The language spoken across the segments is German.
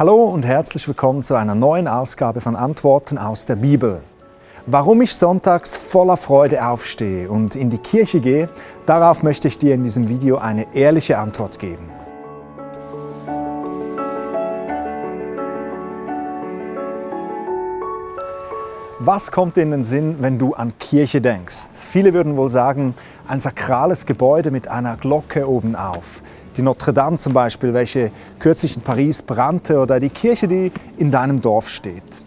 Hallo und herzlich willkommen zu einer neuen Ausgabe von Antworten aus der Bibel. Warum ich sonntags voller Freude aufstehe und in die Kirche gehe, darauf möchte ich dir in diesem Video eine ehrliche Antwort geben. Was kommt in den Sinn, wenn du an Kirche denkst? Viele würden wohl sagen, ein sakrales Gebäude mit einer Glocke obenauf. Die Notre Dame zum Beispiel, welche kürzlich in Paris brannte, oder die Kirche, die in deinem Dorf steht.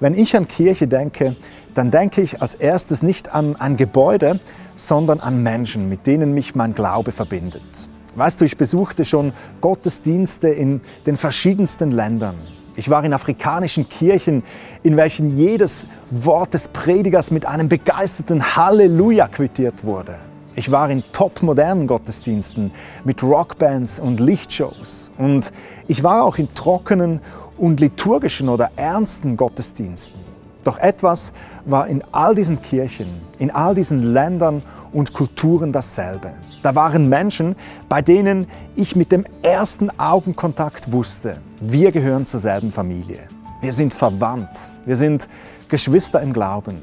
Wenn ich an Kirche denke, dann denke ich als erstes nicht an ein Gebäude, sondern an Menschen, mit denen mich mein Glaube verbindet. Weißt du, ich besuchte schon Gottesdienste in den verschiedensten Ländern. Ich war in afrikanischen Kirchen, in welchen jedes Wort des Predigers mit einem begeisterten Halleluja quittiert wurde. Ich war in top-modernen Gottesdiensten mit Rockbands und Lichtshows. Und ich war auch in trockenen und liturgischen oder ernsten Gottesdiensten. Doch etwas war in all diesen Kirchen, in all diesen Ländern und Kulturen dasselbe. Da waren Menschen, bei denen ich mit dem ersten Augenkontakt wusste, wir gehören zur selben Familie. Wir sind verwandt. Wir sind Geschwister im Glauben.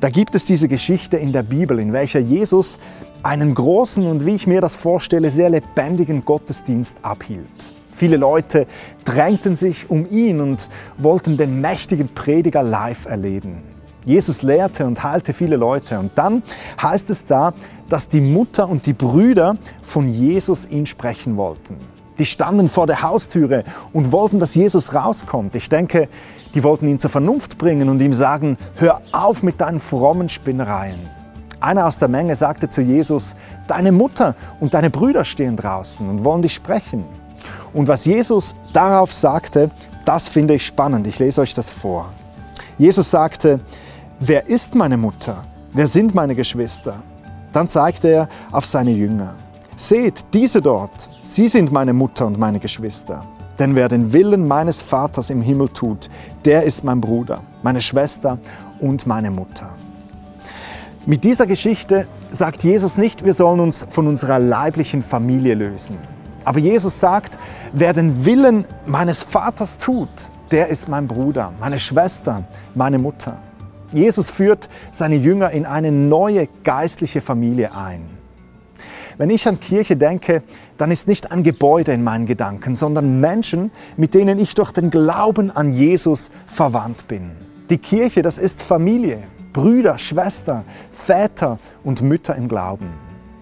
Da gibt es diese Geschichte in der Bibel, in welcher Jesus einen großen und, wie ich mir das vorstelle, sehr lebendigen Gottesdienst abhielt. Viele Leute drängten sich um ihn und wollten den mächtigen Prediger live erleben. Jesus lehrte und heilte viele Leute. Und dann heißt es da, dass die Mutter und die Brüder von Jesus ihn sprechen wollten. Die standen vor der Haustüre und wollten, dass Jesus rauskommt. Ich denke, die wollten ihn zur Vernunft bringen und ihm sagen, hör auf mit deinen frommen Spinnereien. Einer aus der Menge sagte zu Jesus, deine Mutter und deine Brüder stehen draußen und wollen dich sprechen. Und was Jesus darauf sagte, das finde ich spannend. Ich lese euch das vor. Jesus sagte, wer ist meine Mutter? Wer sind meine Geschwister? Dann zeigte er auf seine Jünger. Seht, diese dort, sie sind meine Mutter und meine Geschwister. Denn wer den Willen meines Vaters im Himmel tut, der ist mein Bruder, meine Schwester und meine Mutter. Mit dieser Geschichte sagt Jesus nicht, wir sollen uns von unserer leiblichen Familie lösen. Aber Jesus sagt, wer den Willen meines Vaters tut, der ist mein Bruder, meine Schwester, meine Mutter. Jesus führt seine Jünger in eine neue geistliche Familie ein. Wenn ich an Kirche denke, dann ist nicht ein Gebäude in meinen Gedanken, sondern Menschen, mit denen ich durch den Glauben an Jesus verwandt bin. Die Kirche, das ist Familie, Brüder, Schwester, Väter und Mütter im Glauben.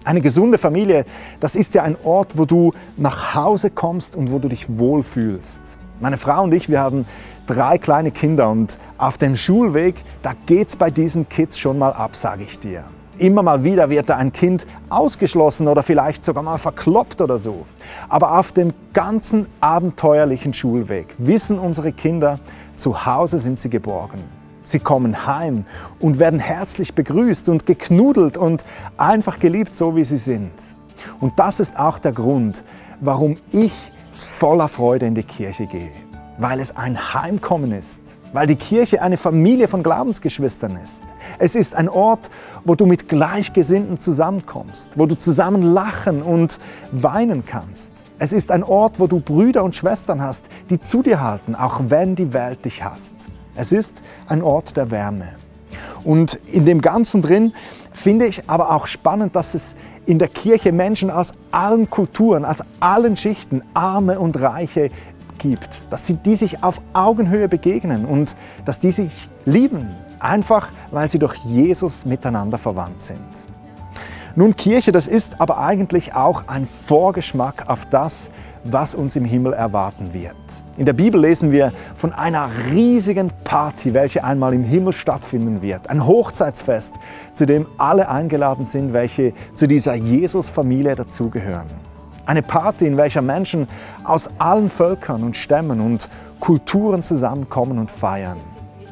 Eine gesunde Familie, das ist ja ein Ort, wo du nach Hause kommst und wo du dich wohlfühlst. Meine Frau und ich, wir haben drei kleine Kinder und auf dem Schulweg, da geht's bei diesen Kids schon mal ab, sage ich dir. Immer mal wieder wird da ein Kind ausgeschlossen oder vielleicht sogar mal verkloppt oder so. Aber auf dem ganzen abenteuerlichen Schulweg wissen unsere Kinder, zu Hause sind sie geborgen. Sie kommen heim und werden herzlich begrüßt und geknudelt und einfach geliebt, so wie sie sind. Und das ist auch der Grund, warum ich voller Freude in die Kirche gehe, weil es ein Heimkommen ist, weil die Kirche eine Familie von Glaubensgeschwistern ist. Es ist ein Ort, wo du mit Gleichgesinnten zusammenkommst, wo du zusammen lachen und weinen kannst. Es ist ein Ort, wo du Brüder und Schwestern hast, die zu dir halten, auch wenn die Welt dich hasst. Es ist ein Ort der Wärme. Und in dem Ganzen drin finde ich aber auch spannend, dass es in der Kirche Menschen aus allen Kulturen, aus allen Schichten, Arme und Reiche gibt, dass sie die sich auf Augenhöhe begegnen und dass die sich lieben, einfach weil sie durch Jesus miteinander verwandt sind. Nun, Kirche, das ist aber eigentlich auch ein Vorgeschmack auf das, was uns im Himmel erwarten wird. In der Bibel lesen wir von einer riesigen Party, welche einmal im Himmel stattfinden wird. Ein Hochzeitsfest, zu dem alle eingeladen sind, welche zu dieser Jesus-Familie dazugehören. Eine Party, in welcher Menschen aus allen Völkern und Stämmen und Kulturen zusammenkommen und feiern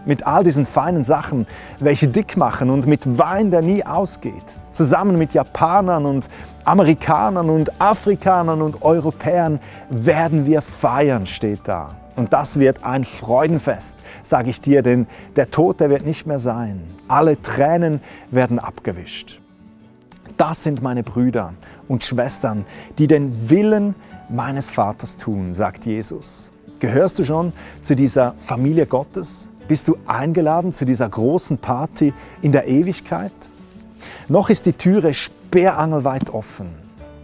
mit all diesen feinen Sachen, welche dick machen und mit Wein, der nie ausgeht. Zusammen mit Japanern und Amerikanern und Afrikanern und Europäern werden wir feiern, steht da. Und das wird ein Freudenfest, sage ich dir, denn der Tod, der wird nicht mehr sein. Alle Tränen werden abgewischt. Das sind meine Brüder und Schwestern, die den Willen meines Vaters tun, sagt Jesus. Gehörst du schon zu dieser Familie Gottes? Bist du eingeladen zu dieser großen Party in der Ewigkeit? Noch ist die Türe sperrangelweit offen.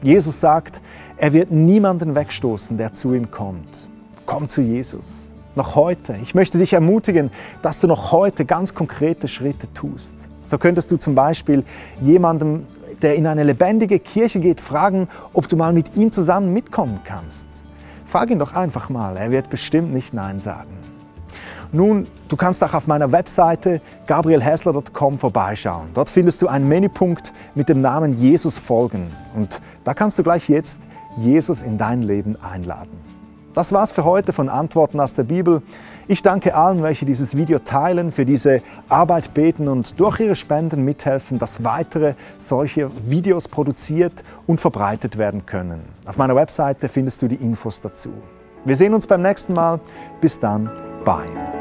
Jesus sagt, er wird niemanden wegstoßen, der zu ihm kommt. Komm zu Jesus. Noch heute. Ich möchte dich ermutigen, dass du noch heute ganz konkrete Schritte tust. So könntest du zum Beispiel jemandem, der in eine lebendige Kirche geht, fragen, ob du mal mit ihm zusammen mitkommen kannst. Frag ihn doch einfach mal, er wird bestimmt nicht Nein sagen. Nun, du kannst auch auf meiner Webseite gabrielhessler.com vorbeischauen. Dort findest du einen Menüpunkt mit dem Namen Jesus folgen. Und da kannst du gleich jetzt Jesus in dein Leben einladen. Das war's für heute von Antworten aus der Bibel. Ich danke allen, welche dieses Video teilen, für diese Arbeit beten und durch ihre Spenden mithelfen, dass weitere solche Videos produziert und verbreitet werden können. Auf meiner Webseite findest du die Infos dazu. Wir sehen uns beim nächsten Mal. Bis dann. Bye.